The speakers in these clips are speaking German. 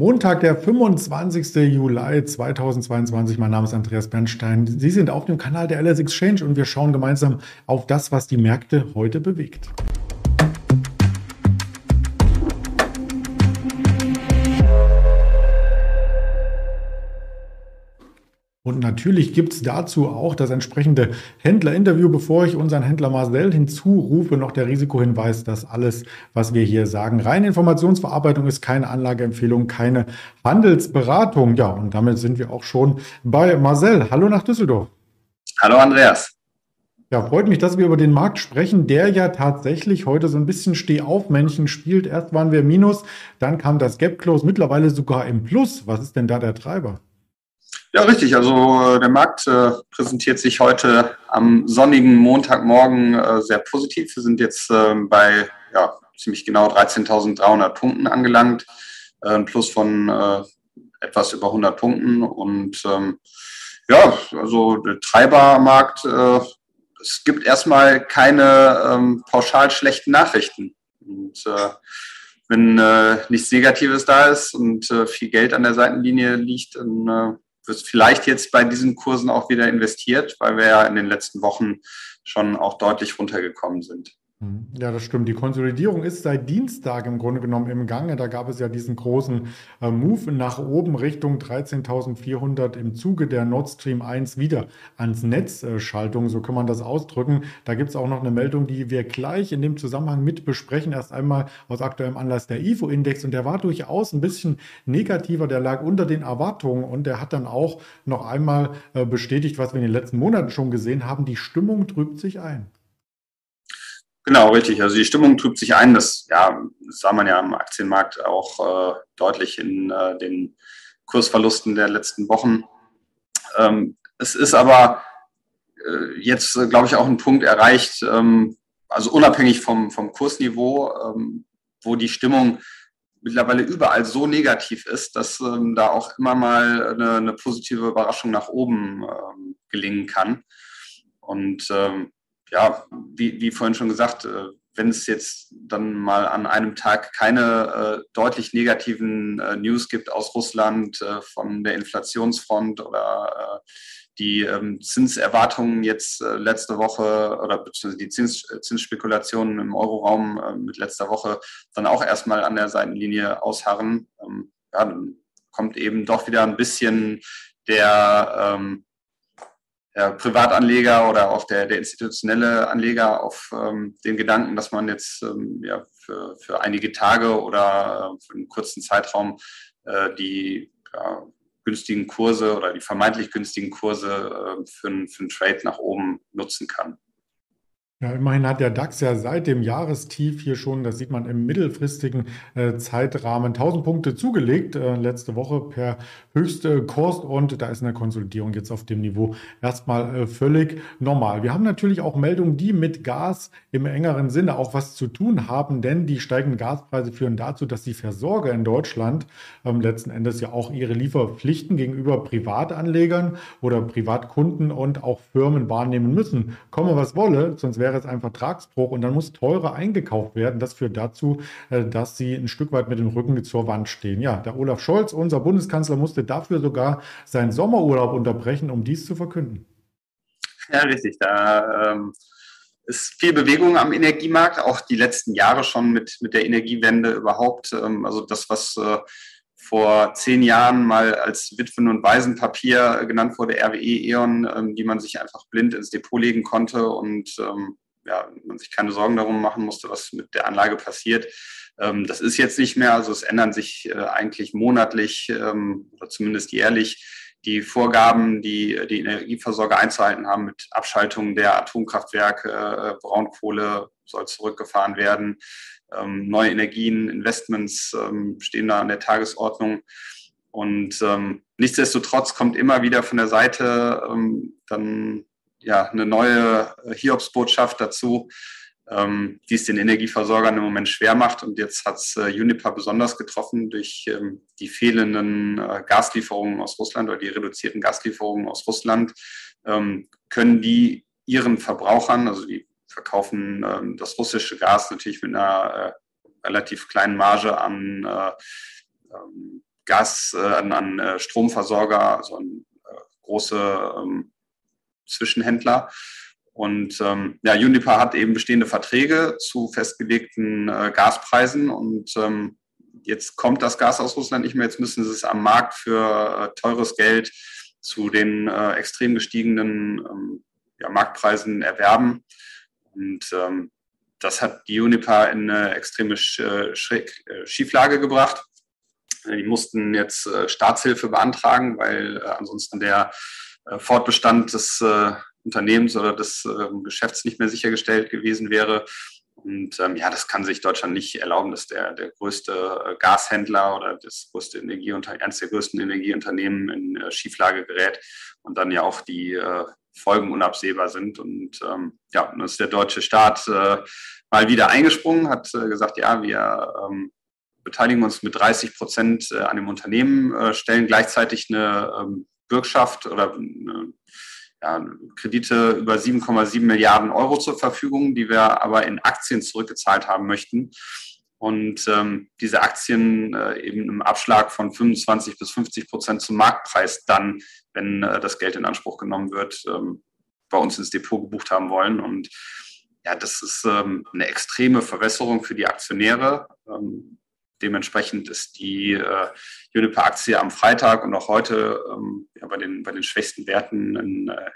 Montag, der 25. Juli 2022. Mein Name ist Andreas Bernstein. Sie sind auf dem Kanal der LS Exchange und wir schauen gemeinsam auf das, was die Märkte heute bewegt. Und natürlich gibt es dazu auch das entsprechende Händlerinterview. Bevor ich unseren Händler Marcel hinzurufe, noch der Risikohinweis, dass alles, was wir hier sagen, reine Informationsverarbeitung ist, keine Anlageempfehlung, keine Handelsberatung. Ja, und damit sind wir auch schon bei Marcel. Hallo nach Düsseldorf. Hallo Andreas. Ja, freut mich, dass wir über den Markt sprechen, der ja tatsächlich heute so ein bisschen Stehaufmännchen spielt. Erst waren wir Minus, dann kam das Gap Close, mittlerweile sogar im Plus. Was ist denn da der Treiber? Ja, richtig. Also äh, der Markt äh, präsentiert sich heute am sonnigen Montagmorgen äh, sehr positiv. Wir sind jetzt äh, bei ja, ziemlich genau 13.300 Punkten angelangt, äh, ein Plus von äh, etwas über 100 Punkten. Und ähm, ja, also der Treibermarkt, es gibt erstmal keine ähm, pauschal schlechten Nachrichten. Und wenn nichts Negatives da ist und viel Geld an der Seitenlinie liegt, dann wird vielleicht jetzt bei diesen Kursen auch wieder investiert, weil wir ja in den letzten Wochen schon auch deutlich runtergekommen sind. Mhm. Ja, das stimmt. Die Konsolidierung ist seit Dienstag im Grunde genommen im Gange. Da gab es ja diesen großen äh, Move nach oben Richtung 13.400 im Zuge der Nord Stream 1 wieder ans Netzschaltung, äh, so kann man das ausdrücken. Da gibt es auch noch eine Meldung, die wir gleich in dem Zusammenhang mit besprechen. Erst einmal aus aktuellem Anlass der IFO-Index und der war durchaus ein bisschen negativer. Der lag unter den Erwartungen und der hat dann auch noch einmal äh, bestätigt, was wir in den letzten Monaten schon gesehen haben. Die Stimmung trübt sich ein. Genau, richtig. Also die Stimmung trübt sich ein. Das, ja, sah man ja am Aktienmarkt auch äh, deutlich in äh, den Kursverlusten der letzten Wochen. Ähm, es ist aber äh, jetzt, äh, glaube ich, auch ein Punkt erreicht, ähm, also unabhängig vom, vom Kursniveau, ähm, wo die Stimmung mittlerweile überall so negativ ist, dass ähm, da auch immer mal eine, eine positive Überraschung nach oben ähm, gelingen kann. Und ähm, ja, wie, wie vorhin schon gesagt, äh, wenn es jetzt dann mal an einem Tag keine äh, deutlich negativen äh, News gibt aus Russland äh, von der Inflationsfront oder äh, die ähm, Zinserwartungen jetzt äh, letzte Woche oder beziehungsweise die Zins, Zinsspekulationen im Euroraum mit letzter Woche dann auch erstmal an der Seitenlinie ausharren, ähm, ja, dann kommt eben doch wieder ein bisschen der ähm, der Privatanleger oder auch der, der institutionelle Anleger auf ähm, den Gedanken, dass man jetzt ähm, ja, für, für einige Tage oder äh, für einen kurzen Zeitraum äh, die ja, günstigen Kurse oder die vermeintlich günstigen Kurse äh, für, für einen Trade nach oben nutzen kann. Ja, immerhin hat der DAX ja seit dem Jahrestief hier schon, das sieht man im mittelfristigen äh, Zeitrahmen, 1000 Punkte zugelegt, äh, letzte Woche per höchste Kurs und da ist eine Konsolidierung jetzt auf dem Niveau erstmal äh, völlig normal. Wir haben natürlich auch Meldungen, die mit Gas im engeren Sinne auch was zu tun haben, denn die steigenden Gaspreise führen dazu, dass die Versorger in Deutschland ähm, letzten Endes ja auch ihre Lieferpflichten gegenüber Privatanlegern oder Privatkunden und auch Firmen wahrnehmen müssen. Komme was wolle, sonst wäre wäre es ein Vertragsbruch und dann muss teurer eingekauft werden. Das führt dazu, äh, dass sie ein Stück weit mit dem Rücken zur Wand stehen. Ja, der Olaf Scholz, unser Bundeskanzler, musste dafür sogar seinen Sommerurlaub unterbrechen, um dies zu verkünden. Ja, richtig. Da ähm, ist viel Bewegung am Energiemarkt, auch die letzten Jahre schon mit, mit der Energiewende überhaupt. Ähm, also das, was äh, vor zehn Jahren mal als Witwen- und Waisenpapier genannt wurde, RWE E.ON, ähm, die man sich einfach blind ins Depot legen konnte und ähm, ja, man sich keine Sorgen darum machen musste, was mit der Anlage passiert. Ähm, das ist jetzt nicht mehr, also es ändern sich äh, eigentlich monatlich ähm, oder zumindest jährlich die Vorgaben, die die Energieversorger einzuhalten haben mit Abschaltung der Atomkraftwerke, äh, Braunkohle soll zurückgefahren werden, ähm, neue Energien, Investments ähm, stehen da an der Tagesordnung. Und ähm, nichtsdestotrotz kommt immer wieder von der Seite dann ja eine neue Hiobsbotschaft dazu, ähm, die es den Energieversorgern im Moment schwer macht. Und jetzt hat es äh, Uniper besonders getroffen durch ähm, die fehlenden äh, Gaslieferungen aus Russland oder die reduzierten Gaslieferungen aus Russland, ähm, können die ihren Verbrauchern, also die verkaufen ähm, das russische Gas natürlich mit einer äh, relativ kleinen Marge an äh, ähm, Gas, äh, an, an äh, Stromversorger, also an äh, große ähm, Zwischenhändler. Und ähm, ja, Uniper hat eben bestehende Verträge zu festgelegten äh, Gaspreisen und ähm, jetzt kommt das Gas aus Russland nicht mehr. Jetzt müssen sie es am Markt für äh, teures Geld zu den äh, extrem gestiegenen ähm, ja, Marktpreisen erwerben. Und ähm, das hat die Uniper in eine extreme äh, Schieflage gebracht. Die mussten jetzt äh, Staatshilfe beantragen, weil äh, ansonsten der Fortbestand des Unternehmens oder des Geschäfts nicht mehr sichergestellt gewesen wäre. Und ähm, ja, das kann sich Deutschland nicht erlauben, dass der, der größte Gashändler oder das größte Energieunter eines der größten Energieunternehmen in äh, Schieflage gerät und dann ja auch die äh, Folgen unabsehbar sind. Und ähm, ja, dann ist der deutsche Staat äh, mal wieder eingesprungen, hat äh, gesagt, ja, wir ähm, beteiligen uns mit 30 Prozent äh, an dem Unternehmen, äh, stellen gleichzeitig eine ähm, Bürgschaft oder eine, ja, Kredite über 7,7 Milliarden Euro zur Verfügung, die wir aber in Aktien zurückgezahlt haben möchten. Und ähm, diese Aktien äh, eben im Abschlag von 25 bis 50 Prozent zum Marktpreis dann, wenn äh, das Geld in Anspruch genommen wird, ähm, bei uns ins Depot gebucht haben wollen. Und ja, das ist ähm, eine extreme Verwässerung für die Aktionäre. Ähm, dementsprechend ist die äh, Uniper-Aktie am Freitag und auch heute ähm, bei, den, bei den schwächsten Werten in, äh,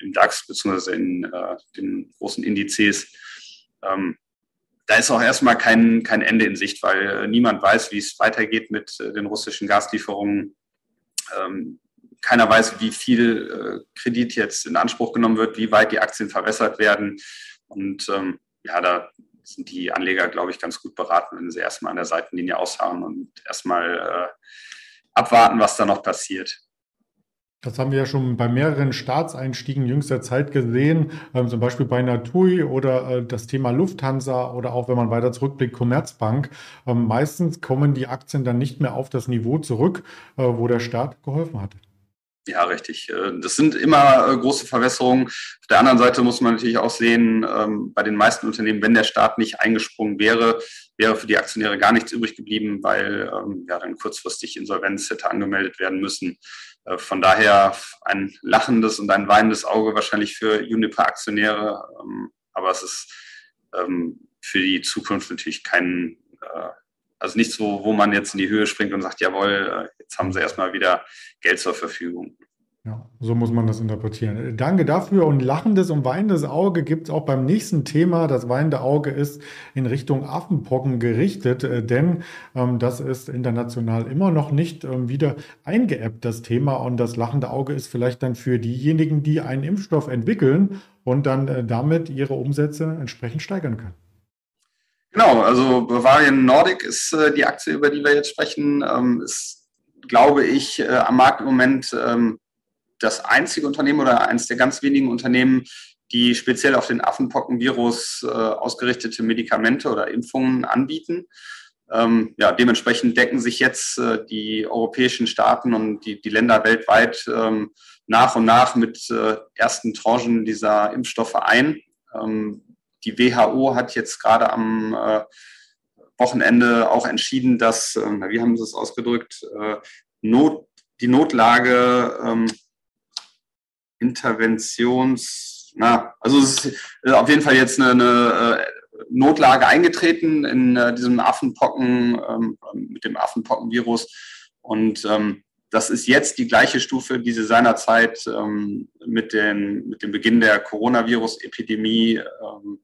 im DAX bzw. in äh, den großen Indizes. Ähm, da ist auch erstmal kein, kein Ende in Sicht, weil äh, niemand weiß, wie es weitergeht mit äh, den russischen Gaslieferungen. Ähm, keiner weiß, wie viel äh, Kredit jetzt in Anspruch genommen wird, wie weit die Aktien verwässert werden. Und ähm, ja, da sind die Anleger, glaube ich, ganz gut beraten, wenn sie erstmal an der Seitenlinie aushauen und erstmal äh, abwarten, was da noch passiert. Das haben wir ja schon bei mehreren Staatseinstiegen jüngster Zeit gesehen, ähm, zum Beispiel bei Natui oder äh, das Thema Lufthansa oder auch wenn man weiter zurückblickt, Commerzbank. Ähm, meistens kommen die Aktien dann nicht mehr auf das Niveau zurück, äh, wo der Staat geholfen hatte. Ja, richtig. Äh, das sind immer äh, große Verwässerungen. Auf der anderen Seite muss man natürlich auch sehen, ähm, bei den meisten Unternehmen, wenn der Staat nicht eingesprungen wäre, wäre für die Aktionäre gar nichts übrig geblieben, weil ähm, ja dann kurzfristig Insolvenz hätte angemeldet werden müssen. Äh, von daher ein lachendes und ein weinendes Auge wahrscheinlich für Uniper-Aktionäre. Ähm, aber es ist für die Zukunft natürlich kein also nichts, wo, wo man jetzt in die Höhe springt und sagt, jawohl, äh, jetzt haben sie erstmal wieder Geld zur Verfügung. Ja, so muss man das interpretieren. Danke dafür. Und lachendes und weinendes Auge gibt es auch beim nächsten Thema. Das weinende Auge ist in Richtung Affenpocken gerichtet, äh, denn ähm, das ist international immer noch nicht ähm, wieder eingeebbt, das Thema. Und das lachende Auge ist vielleicht dann für diejenigen, die einen Impfstoff entwickeln und dann äh, damit ihre Umsätze entsprechend steigern können. Genau, also Bavarian Nordic ist äh, die Aktie, über die wir jetzt sprechen, ähm, ist, glaube ich, äh, am Markt im Moment ähm, das einzige Unternehmen oder eines der ganz wenigen Unternehmen, die speziell auf den Affenpockenvirus äh, ausgerichtete Medikamente oder Impfungen anbieten. Ähm, ja, dementsprechend decken sich jetzt äh, die europäischen Staaten und die, die Länder weltweit ähm, nach und nach mit äh, ersten Tranchen dieser Impfstoffe ein. Ähm, die WHO hat jetzt gerade am äh, Wochenende auch entschieden, dass, äh, wie haben sie es ausgedrückt, äh, Not, die Notlage ähm, Interventions, na, also es ist auf jeden Fall jetzt eine, eine Notlage eingetreten in äh, diesem Affenpocken, ähm, mit dem Affenpockenvirus. Und ähm, das ist jetzt die gleiche Stufe, die sie seinerzeit ähm, mit, den, mit dem Beginn der Coronavirus-Epidemie ähm,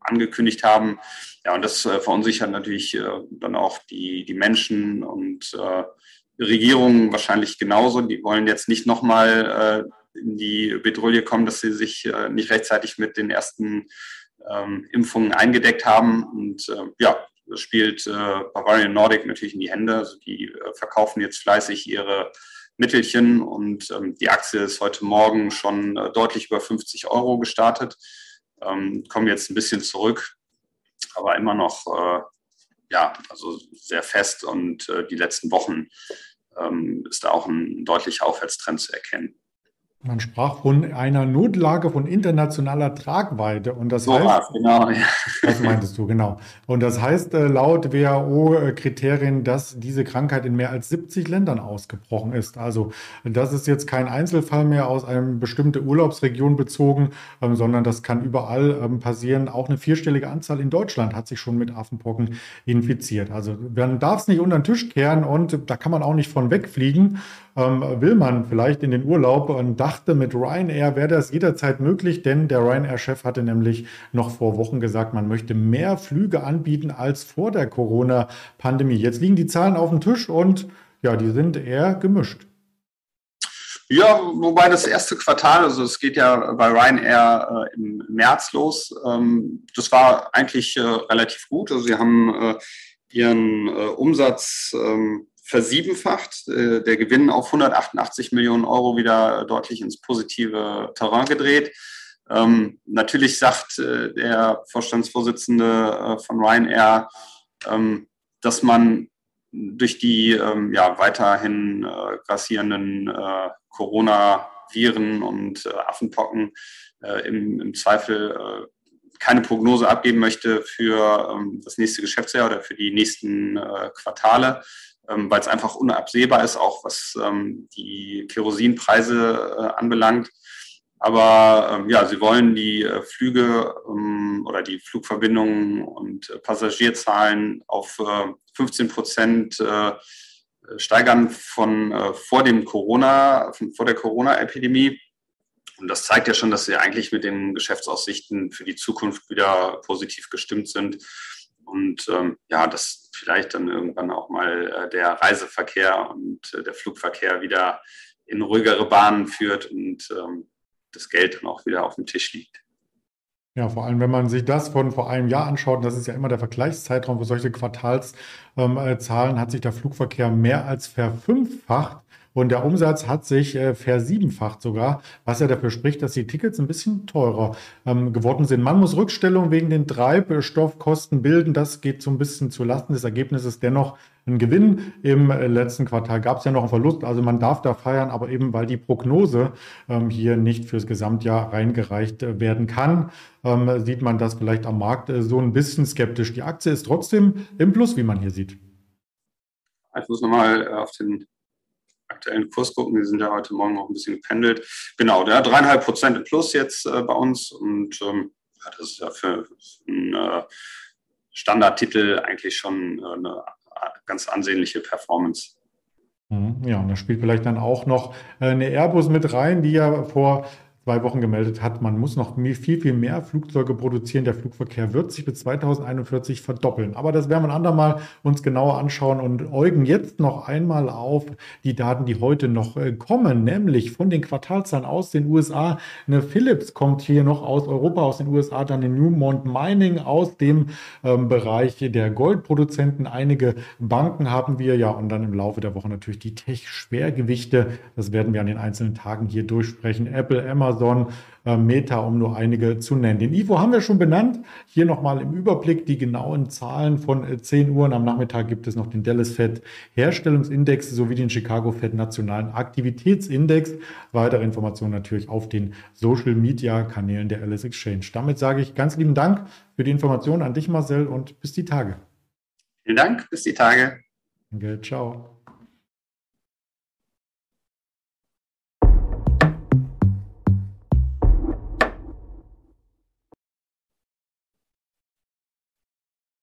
angekündigt haben. Ja, und das äh, verunsichert natürlich äh, dann auch die, die Menschen und äh, Regierungen wahrscheinlich genauso. Die wollen jetzt nicht nochmal äh, in die Bedrohung kommen, dass sie sich äh, nicht rechtzeitig mit den ersten ähm, Impfungen eingedeckt haben. Und äh, ja, das spielt äh, Bavarian Nordic natürlich in die Hände. Also die äh, verkaufen jetzt fleißig ihre Mittelchen und ähm, die Aktie ist heute Morgen schon äh, deutlich über 50 Euro gestartet ähm, kommen jetzt ein bisschen zurück, aber immer noch, äh, ja, also sehr fest und die letzten Wochen ähm, ist da auch ein deutlicher Aufwärtstrend zu erkennen. Man sprach von einer Notlage von internationaler Tragweite. Und das So heißt, war's, genau. Ja. das meintest du, genau. Und das heißt äh, laut WHO-Kriterien, dass diese Krankheit in mehr als 70 Ländern ausgebrochen ist. Also das ist jetzt kein Einzelfall mehr aus einer bestimmten Urlaubsregion bezogen, ähm, sondern das kann überall ähm, passieren. Auch eine vierstellige Anzahl in Deutschland hat sich schon mit Affenpocken infiziert. Also man darf es nicht unter den Tisch kehren und da kann man auch nicht von wegfliegen. Ähm, will man vielleicht in den Urlaub und dachte, mit Ryanair wäre das jederzeit möglich, denn der Ryanair-Chef hatte nämlich noch vor Wochen gesagt, man möchte mehr Flüge anbieten als vor der Corona-Pandemie. Jetzt liegen die Zahlen auf dem Tisch und ja, die sind eher gemischt. Ja, wobei das erste Quartal, also es geht ja bei Ryanair äh, im März los, ähm, das war eigentlich äh, relativ gut. Also sie haben äh, ihren äh, Umsatz ähm, versiebenfacht, äh, der Gewinn auf 188 Millionen Euro wieder deutlich ins positive Terrain gedreht. Ähm, natürlich sagt äh, der Vorstandsvorsitzende äh, von Ryanair, ähm, dass man durch die ähm, ja, weiterhin äh, grassierenden äh, Corona-Viren und äh, Affenpocken im, im, Zweifel keine Prognose abgeben möchte für ähm, das nächste Geschäftsjahr oder für die nächsten Quartale ähm, weil es einfach unabsehbar ist, auch was ähm, die Kerosinpreise äh, anbelangt. Aber ähm, ja, sie wollen die äh, Flüge ähm, oder die Flugverbindungen und äh, Passagierzahlen auf äh, 15 Prozent äh, steigern von äh, vor dem Corona, von, vor der Corona-Epidemie. Und das zeigt ja schon, dass sie eigentlich mit den Geschäftsaussichten für die Zukunft wieder positiv gestimmt sind. Und ähm, ja, dass vielleicht dann irgendwann auch mal äh, der Reiseverkehr und äh, der Flugverkehr wieder in ruhigere Bahnen führt und ähm, das Geld dann auch wieder auf dem Tisch liegt. Ja, vor allem, wenn man sich das von vor einem Jahr anschaut, das ist ja immer der Vergleichszeitraum für solche Quartalszahlen, ähm, hat sich der Flugverkehr mehr als verfünffacht. Und der Umsatz hat sich äh, versiebenfacht sogar, was ja dafür spricht, dass die Tickets ein bisschen teurer ähm, geworden sind. Man muss Rückstellung wegen den Treibstoffkosten bilden. Das geht so ein bisschen zu Lasten des Ergebnisses. Dennoch ein Gewinn. Im äh, letzten Quartal gab es ja noch einen Verlust. Also man darf da feiern, aber eben weil die Prognose ähm, hier nicht fürs Gesamtjahr reingereicht äh, werden kann, ähm, sieht man das vielleicht am Markt äh, so ein bisschen skeptisch. Die Aktie ist trotzdem im Plus, wie man hier sieht. Ich muss nochmal auf den aktuellen Kurs gucken. Die sind ja heute Morgen noch ein bisschen gependelt. Genau, der dreieinhalb Prozent im Plus jetzt äh, bei uns und ähm, ja, das ist ja für einen äh, Standardtitel eigentlich schon äh, eine ganz ansehnliche Performance. Mhm, ja, und da spielt vielleicht dann auch noch äh, eine Airbus mit rein, die ja vor zwei Wochen gemeldet hat, man muss noch viel, viel mehr Flugzeuge produzieren. Der Flugverkehr wird sich bis 2041 verdoppeln. Aber das werden wir ein andermal uns genauer anschauen und äugen jetzt noch einmal auf die Daten, die heute noch äh, kommen, nämlich von den Quartalzahlen aus den USA. Eine Philips kommt hier noch aus Europa, aus den USA, dann eine Newmont Mining aus dem ähm, Bereich der Goldproduzenten. Einige Banken haben wir ja und dann im Laufe der Woche natürlich die Tech-Schwergewichte. Das werden wir an den einzelnen Tagen hier durchsprechen. Apple, Amazon, Amazon, äh, Meta, um nur einige zu nennen. Den Ivo haben wir schon benannt. Hier nochmal im Überblick die genauen Zahlen von 10 äh, Uhr. Und am Nachmittag gibt es noch den Dallas Fed Herstellungsindex sowie den Chicago Fed Nationalen Aktivitätsindex. Weitere Informationen natürlich auf den Social Media Kanälen der Alice Exchange. Damit sage ich ganz lieben Dank für die Informationen an dich, Marcel, und bis die Tage. Vielen Dank, bis die Tage. Danke, ciao.